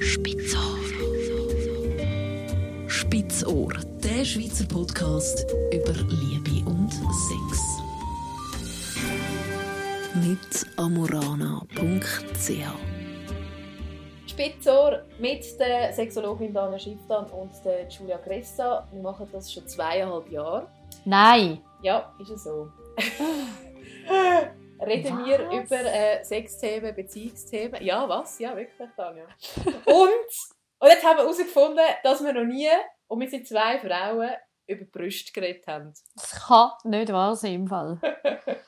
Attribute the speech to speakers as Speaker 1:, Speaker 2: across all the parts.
Speaker 1: Spitzohr. Spitzohr, der Schweizer Podcast über Liebe und Sex. Mit amorana.ch
Speaker 2: Spitzohr mit der Sexologin Dana Schifftan und der Julia Gressa. Wir machen das schon zweieinhalb Jahre.
Speaker 3: Nein.
Speaker 2: Ja, ist es so. Reden wir
Speaker 3: Was?
Speaker 2: über äh, Sexthemen, Beziehungsthemen. Ja, was? Ja, wirklich, Tanja. und, und jetzt haben wir herausgefunden, dass wir noch nie, und wir sind zwei Frauen, über Brüste geredet haben.
Speaker 3: Das kann nicht wahr sein im Fall.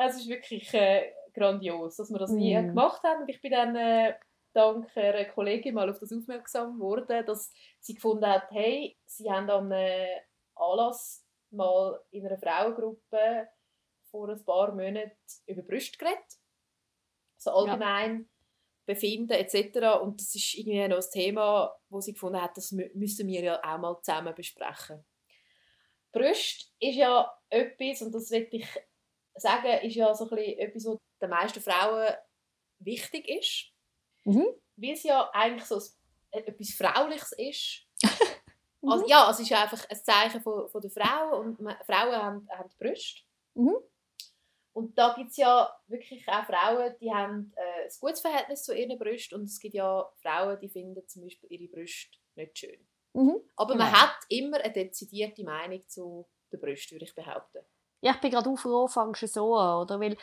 Speaker 2: Es ist wirklich äh, grandios, dass wir das nie
Speaker 3: Mm.
Speaker 2: gemacht haben. Und ich bin dann äh, dank einer Kollegin mal auf das aufmerksam geworden, dass sie gefunden hat, hey, sie haben an einem Anlass mal in einer Frauengruppe vor ein paar Monaten über Brüste geredet. So allgemein Befinden etc. Und das ist irgendwie noch ein Thema, wo sie gefunden hat, das mü- müssen wir ja auch mal zusammen besprechen. Brüste ist ja etwas, und das will ich sagen, ist ja so ein bisschen etwas, was den meisten Frauen wichtig ist.
Speaker 3: Mhm.
Speaker 2: Weil es ja eigentlich so ein- etwas Frauliches ist.
Speaker 3: Mhm.
Speaker 2: Also, ja, es ist ja einfach ein Zeichen von, von der Frau und Frauen haben, haben Brüste.
Speaker 3: Mhm.
Speaker 2: Und da gibt es ja wirklich auch Frauen, die haben äh, ein gutes Verhältnis zu ihren Brüsten und es gibt ja Frauen, die finden zum Beispiel ihre Brüste nicht schön.
Speaker 3: Mhm.
Speaker 2: Aber man
Speaker 3: Genau.
Speaker 2: hat immer eine dezidierte Meinung zu den Brüsten, würde ich behaupten.
Speaker 3: Ja, ich bin gerade froh, fangst du so an, oder? Weil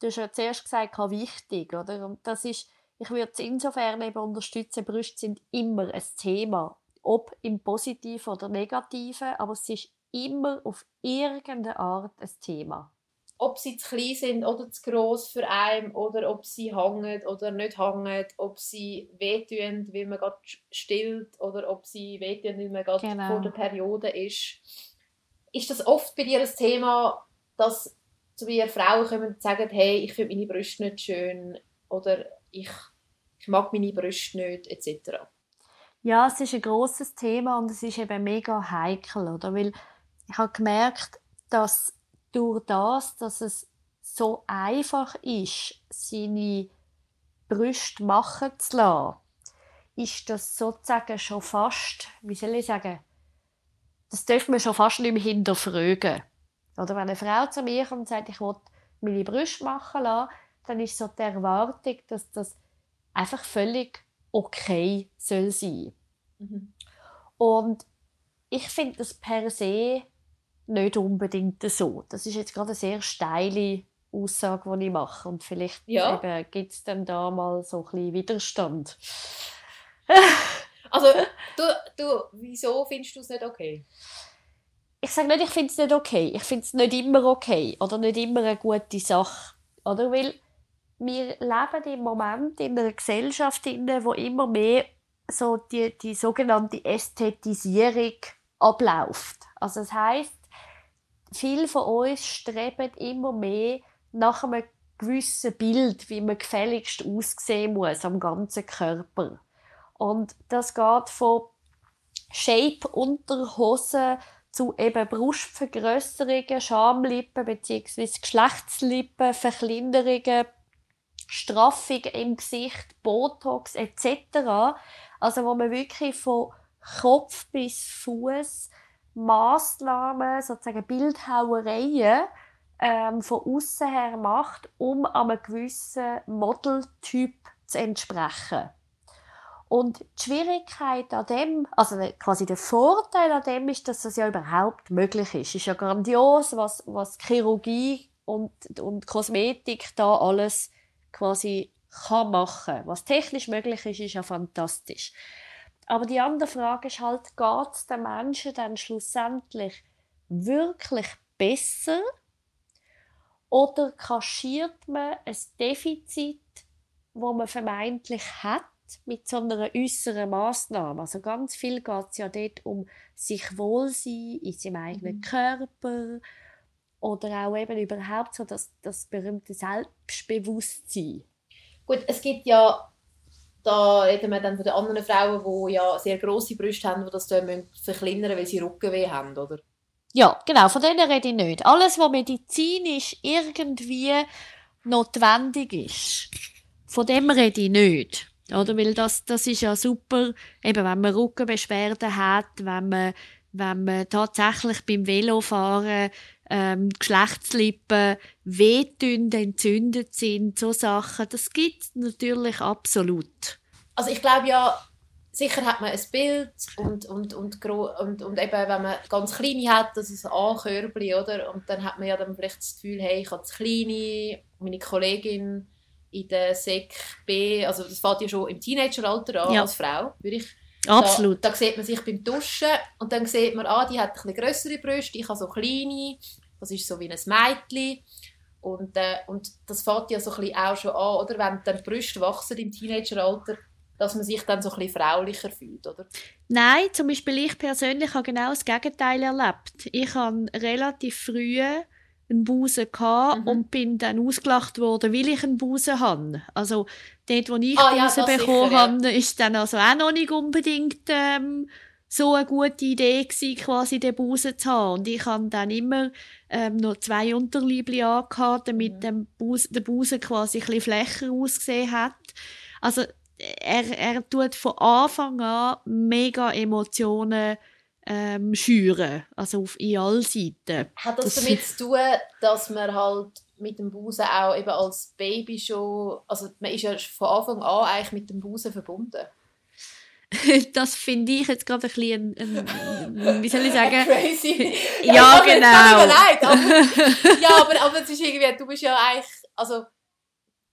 Speaker 3: du hast ja zuerst gesagt, kein wichtig, oder? Und das ist, ich würde es insofern eben unterstützen, Brüste sind immer ein Thema. Ob im Positiven oder Negativen, aber es ist immer auf irgendeine Art ein Thema.
Speaker 2: Ob sie zu klein sind oder zu gross für einen oder ob sie hängen oder nicht hängen, ob sie wehtun, wie man gerade stillt oder ob sie wehtun, weil man gerade
Speaker 3: Genau.
Speaker 2: vor der Periode ist. Ist das oft bei dir ein Thema, dass zu mir Frauen kommen und sagen, hey, ich finde meine Brüste nicht schön oder ich, ich mag meine Brüste nicht, etc.
Speaker 3: Ja, es ist ein großes Thema und es ist eben mega heikel, oder? Weil ich habe gemerkt, dass durch das, dass es so einfach ist, seine Brüste machen zu lassen, ist das sozusagen schon fast, wie soll ich sagen, das dürfen wir schon fast nicht mehr hinterfragen. Oder wenn eine Frau zu mir kommt und sagt, ich will meine Brüste machen lassen, dann ist so die Erwartung, dass das einfach völlig okay soll sein.
Speaker 2: Mhm.
Speaker 3: Und ich finde das per se nicht unbedingt so. Das ist jetzt gerade eine sehr steile Aussage, die ich mache. Und vielleicht
Speaker 2: Ja.
Speaker 3: gibt es dann da mal so ein bisschen Widerstand.
Speaker 2: Also, du, du, wieso findest du es nicht okay?
Speaker 3: Ich sage nicht, ich finde es nicht okay. Ich finde es nicht immer okay oder nicht immer eine gute Sache. Oder? Weil wir leben im Moment in einer Gesellschaft, in der wo immer mehr so die, die sogenannte Ästhetisierung abläuft. Also das heißt, viele von uns streben immer mehr nach einem gewissen Bild, wie man gefälligst aussehen muss am ganzen Körper. Und das geht von Shape-Unterhosen zu eben Brustvergrösserungen, Schamlippen bzw. Geschlechtslippen, Verkleinerungen, Straffung im Gesicht, Botox etc. Also wo man wirklich von Kopf bis Fuß Massnahmen, sozusagen Bildhauereien ähm, von außen her macht, um einem gewissen Modeltyp zu entsprechen. Und die Schwierigkeit an dem, also quasi der Vorteil an dem ist, dass das ja überhaupt möglich ist. Es ist ja grandios, was, was Chirurgie und, und Kosmetik da alles quasi kann machen. Was technisch möglich ist, ist ja fantastisch. Aber die andere Frage ist halt, geht es den Menschen dann schlussendlich wirklich besser? Oder kaschiert man ein Defizit, wo man vermeintlich hat, mit so einer äußeren Massnahme. Also ganz viel geht es ja dort um sich wohlsein in seinem eigenen
Speaker 2: Mhm.
Speaker 3: Körper oder auch eben überhaupt so das, das berühmte Selbstbewusstsein.
Speaker 2: Gut, es gibt ja, da reden wir dann von den anderen Frauen, die ja sehr grosse Brüste haben, die das dann müssen verkleinern weil sie Rückenweh haben, oder?
Speaker 3: Ja, genau, von denen rede ich nicht. Alles, was medizinisch irgendwie notwendig ist, von dem rede ich nicht. Oder? Weil das, das ist ja super, eben wenn man Rückenbeschwerden hat, wenn man, wenn man tatsächlich beim Velofahren ähm, Geschlechtslippen wehtun, entzündet sind, so Sachen, das gibt es natürlich absolut.
Speaker 2: Also ich glaube ja, sicher hat man ein Bild und, und, und, und, und eben, wenn man ganz kleine hat, das ist ein A-Körbchen, oder? Und dann hat man ja dann vielleicht das Gefühl, hey, ich habe das Kleine, meine Kollegin in der Sek B, also das fängt ja schon im Teenageralter an ja. als Frau, würde ich
Speaker 3: Absolut.
Speaker 2: Da, da sieht man sich beim Duschen und dann sieht man, ah, die hat ein größere Brüste, ich habe so kleine, das ist so wie ein Mädchen. Und, äh, und das fängt ja so ein auch schon an, oder? wenn dann die Brüste wachsen im Teenageralter, dass man sich dann so ein bisschen fraulicher fühlt, oder?
Speaker 3: Nein, zum Beispiel ich persönlich habe genau das Gegenteil erlebt. Ich habe relativ früh einen Busen mhm. und bin dann ausgelacht worden, weil ich einen Busen habe. Also dort, wo ich ah, Busen ja, bekommen habe, ja. ist dann also auch noch nicht unbedingt ähm, so eine gute Idee gewesen, quasi den Busen zu haben. Und ich habe dann immer ähm, noch zwei Unterliebli angehabt, damit mhm. der, Busen, der Busen quasi ein bisschen flächer ausgesehen hat. Also er, er tut von Anfang an mega Emotionen ähm, schüren, also auf in allen Seiten.
Speaker 2: Hat das, das damit zu tun, dass man halt mit dem Busen auch eben als Baby schon, also man ist ja von Anfang an eigentlich mit dem Busen verbunden?
Speaker 3: das finde ich jetzt gerade ein bisschen, ein, ein, wie soll ich sagen?
Speaker 2: Crazy.
Speaker 3: ja, ja genau.
Speaker 2: Leid, aber, ja, aber, aber es ist irgendwie, du bist ja eigentlich, also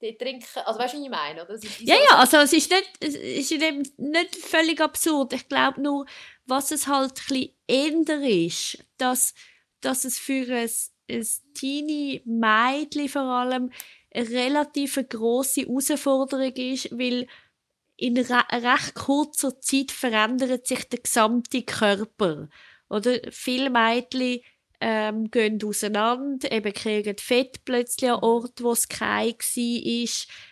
Speaker 2: die trinken, also weißt du, was ich meine? Oder?
Speaker 3: ja, ja, also es ist nicht, es ist nicht völlig absurd. Ich glaube nur, was es halt ein bisschen ist, dass, dass es für ein, ein teeny Mädchen vor allem eine relativ grosse Herausforderung ist, weil in re recht kurzer Zeit verändert sich der gesamte Körper. Oder viele Mädchen ähm, gehen auseinander, eben kriegen Fett plötzlich an Ort, wo es kein war,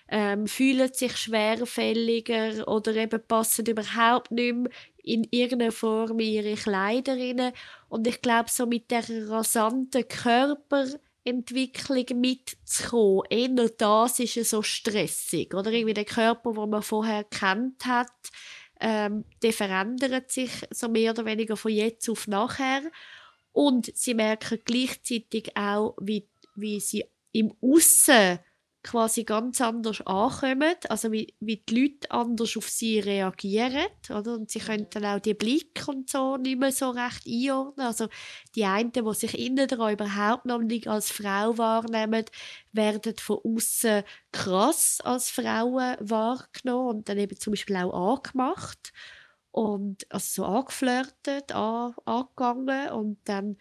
Speaker 3: ähm, fühlen sich schwerfälliger oder eben passen überhaupt nicht mehr in irgendeiner Form in ihre Kleider rein. Und ich glaube, so mit der rasanten Körperentwicklung mitzukommen, eher das ist so stressig. Oder irgendwie der Körper, den man vorher kennt hat, ähm, der verändert sich so mehr oder weniger von jetzt auf nachher. Und sie merken gleichzeitig auch, wie, wie sie im Aussen quasi ganz anders ankommen, also wie, wie die Leute anders auf sie reagieren, oder? Und sie können dann auch die Blick und so nicht mehr so recht einordnen. Also die einen, die sich innen dran überhaupt noch nicht als Frau wahrnehmen, werden von außen krass als Frauen wahrgenommen und dann eben zum Beispiel auch angemacht und also so angeflirtet, an, angegangen und dann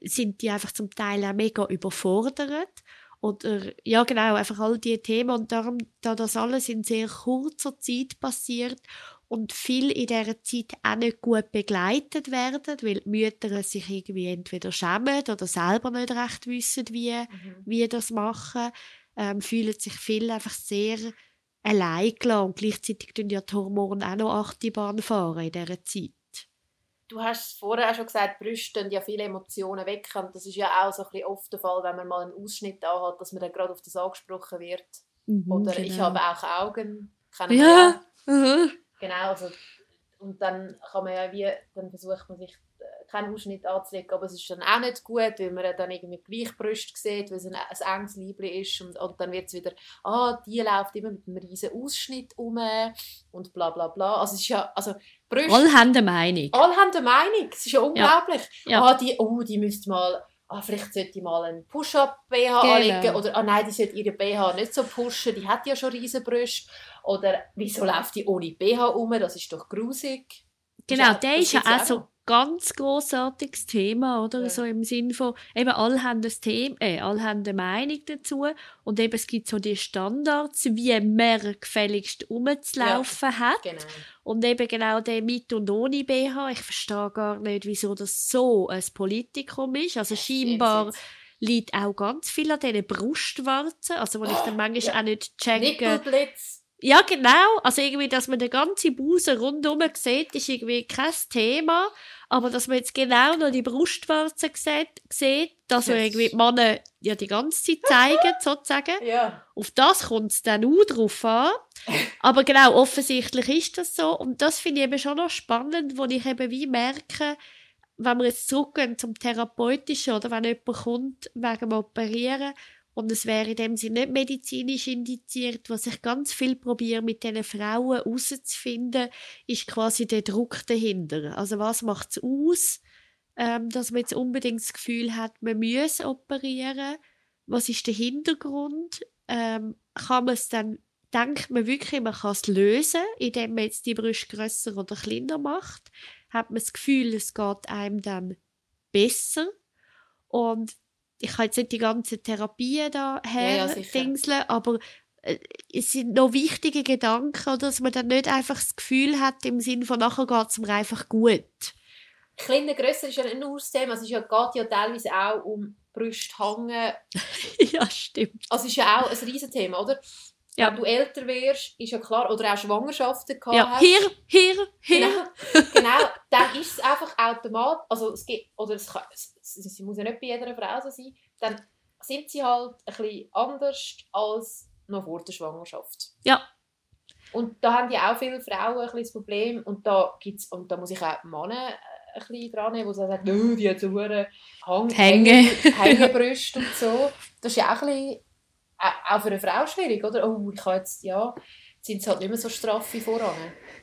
Speaker 3: sind die einfach zum Teil auch mega überfordert oder ja genau einfach all diese Themen und darum da das alles in sehr kurzer Zeit passiert und viel in dieser Zeit auch nicht gut begleitet werden, weil die Mütter sich irgendwie entweder schämen oder selber nicht recht wissen, wie, mhm. wie das machen, ähm, fühlen sich viel einfach sehr allein gelassen. Und gleichzeitig tun ja die Hormone auch noch Achterbahn fahren in dieser Zeit.
Speaker 2: Du hast vorher auch schon gesagt, Brüste ja viele Emotionen weg. Und das ist ja auch so ein bisschen oft der Fall, wenn man mal einen Ausschnitt hat, dass man dann gerade auf das angesprochen wird. Mhm, Oder genau. ich habe auch Augen.
Speaker 3: Kennen ja. ja.
Speaker 2: Mhm. Genau. Also, und dann kann man ja wie, dann versucht man sich keinen Ausschnitt anzulegen, aber es ist dann auch nicht gut, weil man dann irgendwie gleich Brüste sieht, weil es ein, ein enges Liebling ist und, und dann wird es wieder, ah, die läuft immer mit einem riesen Ausschnitt um und bla bla bla. Also es ist ja, also
Speaker 3: Brüste... Alle haben eine Meinung.
Speaker 2: Alle haben eine Meinung, es ist ja unglaublich. Ja. Ja. Ah, die, oh, die müsste mal ah, vielleicht sollte ich mal einen Push-Up-BH genau. anlegen oder ah nein, die sollte ihre BH nicht so pushen, die hat ja schon riesen Brüste oder wieso läuft die ohne BH um, das ist doch grusig.
Speaker 3: Genau, der ist ja auch so ganz großartiges Thema, oder? Ja. So im Sinn von, eben alle haben das Thema, äh, alle haben eine Meinung dazu und eben es gibt so die Standards, wie man gefälligst rumzulaufen ja, hat. Genau. Und eben genau der mit und ohne BH. Ich verstehe gar nicht, wieso das so ein Politikum ist. Also scheinbar liegt auch ganz viel an diesen Brustwarzen, also wo ich dann manchmal ja. auch nicht checke.
Speaker 2: Nippelblitz.
Speaker 3: Ja, genau. Also irgendwie, dass man den ganzen Busen rundherum sieht, ist irgendwie kein Thema. Aber dass man jetzt genau noch die Brustwarzen sieht, sieht dass wir
Speaker 2: Das
Speaker 3: irgendwie die Männer ja die ganze Zeit zeigen, sozusagen.
Speaker 2: Ja.
Speaker 3: Auf das kommt es dann auch drauf an. Aber genau, offensichtlich ist das so. Und das finde ich eben schon noch spannend, wo ich eben wie merke, wenn wir jetzt zurückgehen zum Therapeutischen oder wenn jemand kommt wegen dem Operieren und es wäre in dem Sinne nicht medizinisch indiziert, was ich ganz viel probiere mit diesen Frauen herauszufinden, ist quasi der Druck dahinter. Also was macht es aus, ähm, dass man jetzt unbedingt das Gefühl hat, man muss operieren? Was ist der Hintergrund? Ähm, kann man es dann, denkt man wirklich, man kann es lösen, indem man jetzt die Brust grösser oder kleiner macht? Hat man das Gefühl, es geht einem dann besser? Und ich kann jetzt nicht die ganzen Therapien da
Speaker 2: Ja,
Speaker 3: her
Speaker 2: ja,
Speaker 3: dingseln, aber äh, es sind noch wichtige Gedanken, oder, dass man dann nicht einfach das Gefühl hat, im Sinn von nachher geht es mir einfach gut.
Speaker 2: Kleiner, grösser ist ja nicht nur das Thema, es ist ja, geht ja teilweise auch um Brüste hängen.
Speaker 3: ja, stimmt.
Speaker 2: Also es ist ja auch ein Riesenthema, oder?
Speaker 3: Ja.
Speaker 2: Wenn du älter wirst, ist ja klar, oder auch Schwangerschaften gehabt
Speaker 3: Ja,
Speaker 2: hast.
Speaker 3: hier, hier, hier.
Speaker 2: Genau, genau, dann ist es einfach automatisch, also es gibt, oder es, kann, es, es, muss ja nicht bei jeder Frau so sein, dann sind sie halt ein bisschen anders als noch vor der Schwangerschaft.
Speaker 3: Ja.
Speaker 2: Und da haben ja auch viele Frauen ein bisschen das Problem und da gibt's, und da muss ich auch Männer ein bisschen dran nehmen, die so sagen, «Nö, die hat so Hang
Speaker 3: Hänge.
Speaker 2: Hängebrüste und so. Das ist ja auch ein bisschen, auch für eine Frau schwierig, oder? Oh, ich kann jetzt, ja, jetzt sind sie halt nicht mehr so straff wie voran.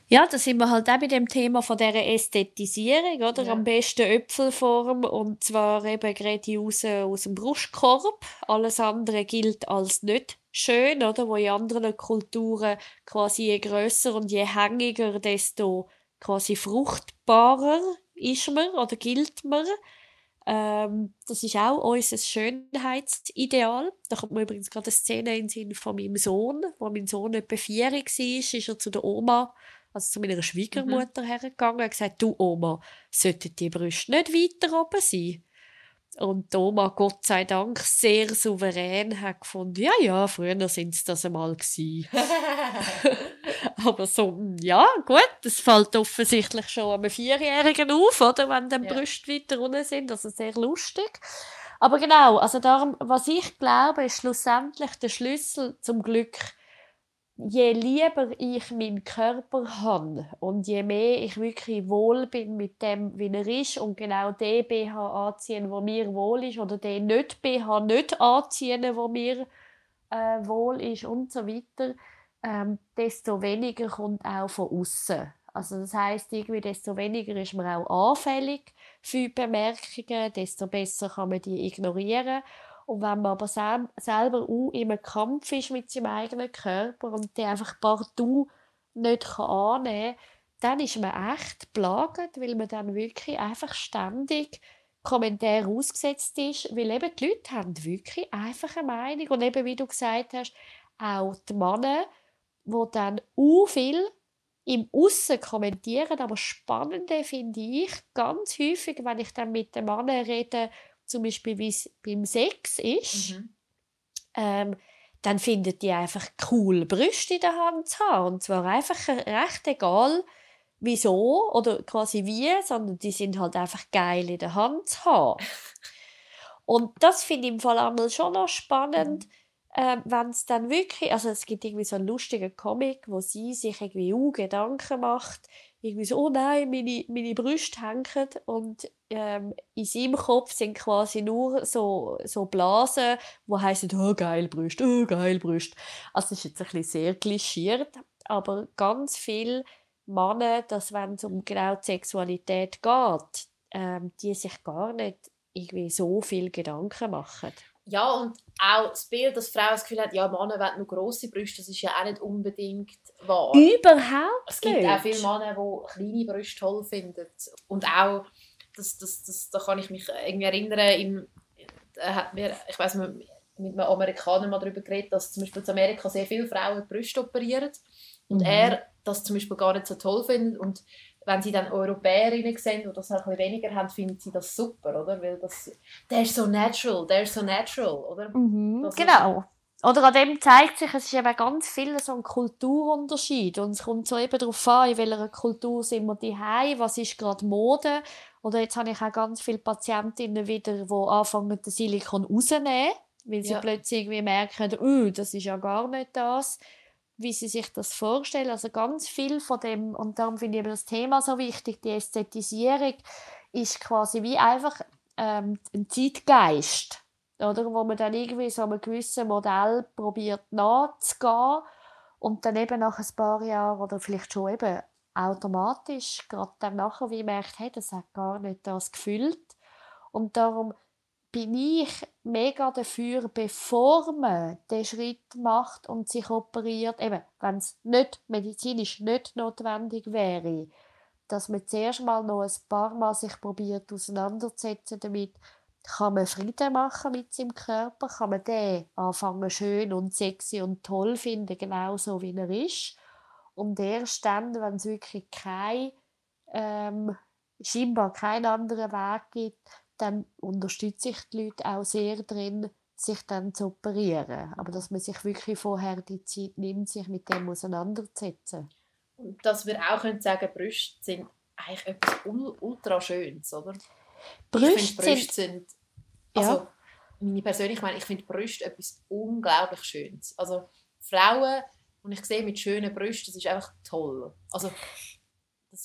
Speaker 3: Ja, da sind wir halt auch bei dem Thema von dieser Ästhetisierung, oder?
Speaker 2: Ja.
Speaker 3: Am besten Äpfelform und zwar eben gerade raus aus dem Brustkorb. Alles andere gilt als nicht schön, oder? Wo in anderen Kulturen quasi je grösser und je hängiger, desto quasi fruchtbarer ist man oder gilt man. Ähm, das ist auch unser Schönheitsideal. Da kommt mir übrigens gerade eine Szene in den Sinn von meinem Sohn, wo mein Sohn etwa vier war, ist er zu der Oma, also zu meiner Schwiegermutter hergegangen und gesagt, du Oma, sollten die Brüste nicht weiter oben sein? Und Oma, Gott sei Dank, sehr souverän hat gefunden, ja, ja, früher sind es das einmal gewesen. Aber so, ja, gut, das fällt offensichtlich schon einem Vierjährigen auf, oder, wenn die
Speaker 2: Ja.
Speaker 3: Brüste weiter unten sind, also sehr lustig. Aber genau, also darum, was ich glaube, ist schlussendlich der Schlüssel zum Glück, je lieber ich meinen Körper habe und je mehr ich wirklich wohl bin mit dem, wie er ist und genau den BH anziehen, wo mir wohl ist oder den nicht BH nicht anziehen, wo mir äh, wohl ist und so weiter, ähm, desto weniger kommt auch von außen. Also das heißt irgendwie, desto weniger ist man auch anfällig für Bemerkungen, desto besser kann man die ignorieren. Und wenn man aber sel selber auch einem Kampf ist mit seinem eigenen Körper und den einfach partout nicht kann annehmen kann, dann ist man echt plagend, weil man dann wirklich einfach ständig Kommentare ausgesetzt ist, weil eben die Leute haben wirklich einfach eine Meinung. Und eben, wie du gesagt hast, auch die Männer, die dann auch viel im Aussen kommentieren, aber Spannende finde ich ganz häufig, wenn ich dann mit den Männern rede, zum Beispiel wie es beim Sex ist,
Speaker 2: Mhm.
Speaker 3: ähm, dann findet die einfach cool, Brüste in der Hand zu haben. Und zwar einfach recht egal, wieso oder quasi wie, sondern die sind halt einfach geil in der Hand zu haben. Und das finde ich im Fall einmal schon noch spannend, ähm, wenn es dann wirklich, also es gibt irgendwie so einen lustigen Comic, wo sie sich irgendwie auch Gedanken macht, irgendwie so, oh nein, meine, meine Brüste hängen und ähm, in seinem Kopf sind quasi nur so, so Blasen, wo heißen, oh geil Brüste, oh geil Brüste. Also das ist jetzt ein bisschen sehr klischiert, aber ganz viel Männer, dass wenn es um genau die Sexualität geht, ähm, die sich gar nicht irgendwie so viel Gedanken machen.
Speaker 2: Ja, und auch das Bild, dass Frauen das Gefühl haben, ja, Männer wollen nur grosse Brüste, das ist ja auch nicht unbedingt wahr.
Speaker 3: Überhaupt
Speaker 2: Es gibt
Speaker 3: nicht.
Speaker 2: auch viele Männer, die kleine Brüste toll finden. Und auch, das, das, das, da kann ich mich irgendwie erinnern, in, da hat mir, ich weiß mit, mit einem Amerikaner mal darüber geredet, dass zum Beispiel in Amerika sehr viele Frauen die Brüste operieren. Und
Speaker 3: Mhm.
Speaker 2: er das zum Beispiel gar nicht so toll findet. Und wenn sie dann Europäerinnen sehen, die das ein bisschen weniger haben, finden sie das super, oder? Weil das, der ist so natural, der ist so natural, oder?
Speaker 3: Mhm, genau. oder an dem zeigt sich, es ist eben ganz viel so ein Kulturunterschied und es kommt so eben darauf an, in welcher Kultur sind wir daheim, was ist gerade Mode. Oder jetzt habe ich auch ganz viele Patientinnen wieder, die anfangen, den Silikon rauszunehmen, weil sie
Speaker 2: Ja.
Speaker 3: plötzlich irgendwie merken, uh, das ist ja gar nicht das, wie sie sich das vorstellen. Also ganz viel von dem, und darum finde ich eben das Thema so wichtig, die Ästhetisierung ist quasi wie einfach ähm, ein Zeitgeist, oder? wo man dann irgendwie so einem gewissen Modell probiert nachzugehen und dann eben nach ein paar Jahren oder vielleicht schon eben automatisch gerade dann nachher wie merkt, hey, das hat gar nicht das gefüllt und darum bin ich mega dafür, bevor man den Schritt macht und sich operiert, eben, wenn es nicht medizinisch nicht notwendig wäre, dass man zuerst mal noch ein paar Mal sich probiert auseinanderzusetzen damit, kann man Frieden machen mit seinem Körper, kann man den anfangen schön und sexy und toll finden, genauso wie er ist. Und erst dann, wenn es wirklich kein, ähm, scheinbar keinen anderen Weg gibt, dann unterstütze ich die Leute auch sehr drin, sich dann zu operieren. Aber dass man sich wirklich vorher die Zeit nimmt, sich mit dem auseinanderzusetzen.
Speaker 2: Und dass wir auch können sagen Brüste sind eigentlich etwas ul- ultra Schönes, oder?
Speaker 3: Brüste
Speaker 2: ich finde, Brüste sind,
Speaker 3: Ja.
Speaker 2: also meine persönliche Meinung, ich finde Brüste etwas unglaublich Schönes. Also Frauen, und ich sehe mit schönen Brüsten, das ist einfach toll. Also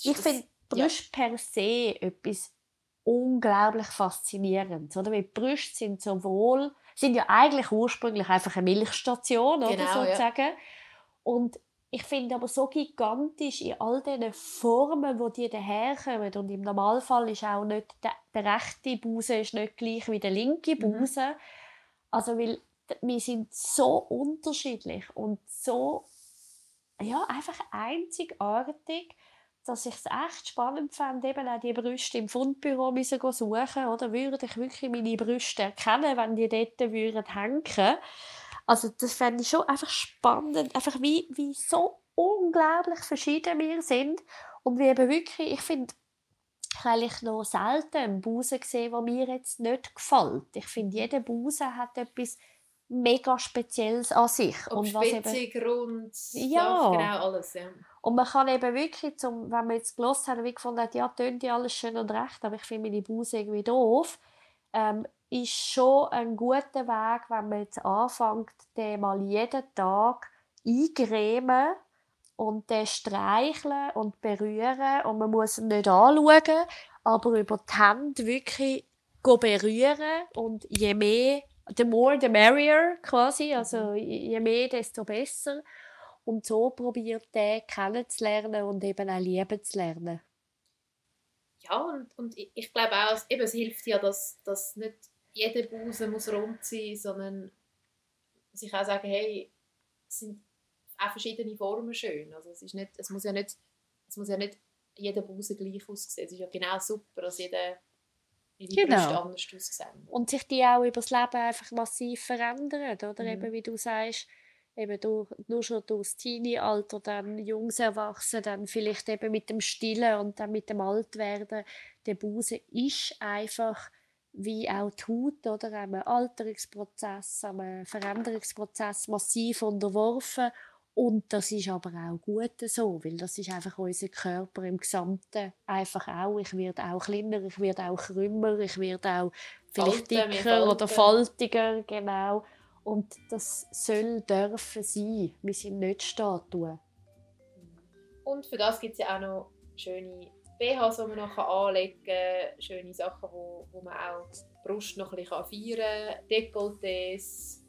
Speaker 3: Ich finde
Speaker 2: ja.
Speaker 3: Brüste per se etwas unglaublich faszinierendes. Oder? Weil die Brüste sind sowohl, sind ja eigentlich ursprünglich einfach eine Milchstation, oder,
Speaker 2: Genau, ja.
Speaker 3: sozusagen. Und ich finde aber so gigantisch in all diesen Formen, wo die daherkommen. Und im Normalfall ist auch nicht der, der rechte Busen ist nicht gleich wie der linke
Speaker 2: Mhm.
Speaker 3: Busen. Also weil wir sind so unterschiedlich und so ja, einfach einzigartig, dass ich es echt spannend fand, eben auch die Brüste im Fundbüro müssen suchen, oder würde ich wirklich meine Brüste erkennen, wenn die dort würden hängen. Also das fände ich schon einfach spannend, einfach wie, wie so unglaublich verschieden wir sind und wie eben wirklich, ich finde, eigentlich noch selten einen Busen gesehen, der mir jetzt nicht gefällt. Ich finde, jeder Busen hat etwas mega Spezielles an sich.
Speaker 2: Ob
Speaker 3: und was eben
Speaker 2: spitzig, rund,
Speaker 3: Ja.
Speaker 2: genau alles. Ja.
Speaker 3: Und man kann eben wirklich, zum, wenn man jetzt gelost hat, wie gefunden hat, ja, tönt ja alles schön und recht, aber ich finde meine Busen irgendwie doof, ähm, ist schon ein guter Weg, wenn man jetzt anfängt, den mal jeden Tag eingremen und den streicheln und berühren. Und man muss ihn nicht anschauen, aber über die Hände wirklich berühren. Und je mehr, the more the merrier quasi, also je mehr, desto besser und so probiert den kennenzulernen und eben auch lieben zu lernen.
Speaker 2: ja, und, und ich, ich glaube auch, es- eben, es hilft ja, dass, dass nicht jeder Busen muss rund sein, sondern sich auch sagen, hey, es sind auch verschiedene Formen schön. Also es, ist nicht, es, muss ja nicht, es muss ja nicht jeder Busen gleich aussehen. Es ist ja genau super, dass jeder
Speaker 3: Genau.
Speaker 2: Brüste anders aussehen.
Speaker 3: Und sich die auch über das Leben einfach massiv verändern, oder?
Speaker 2: Mhm.
Speaker 3: Eben, wie du sagst, eben durch, nur schon durchs Teenie-Alter, dann Jungs erwachsen, dann vielleicht eben mit dem Stillen und dann mit dem Altwerden. Der Busen ist einfach wie auch die Haut, oder? Einem Alterungsprozess, einem Veränderungsprozess massiv unterworfen. Und das ist aber auch gut so, weil das ist einfach unser Körper im Gesamten einfach auch. Ich werde auch kleiner, ich werde auch krümmer, ich werde auch vielleicht
Speaker 2: Falten,
Speaker 3: dicker oder faltiger, genau. Und das soll dürfen sein. Wir sind nicht Statuen.
Speaker 2: Und für das gibt es ja auch noch schöne BHs, die man noch anlegen kann, schöne Sachen, wo, wo man auch die Brust noch ein bisschen feiern kann, Dekolletés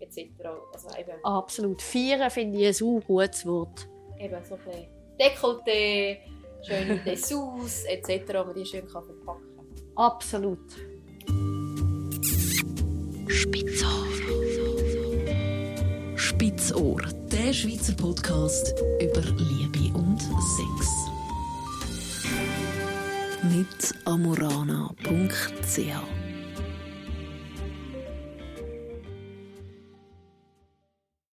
Speaker 2: etc. Also eben,
Speaker 3: Absolut. Feiern finde ich ein gutes Wort.
Speaker 2: eben so ein bisschen Dekolleté, schöne Dessous etc., wo man die schön kann verpacken kann.
Speaker 3: Absolut.
Speaker 1: Spitzohr. Spitzohr, der Schweizer Podcast über Liebe und Sex. Mit amorana.ch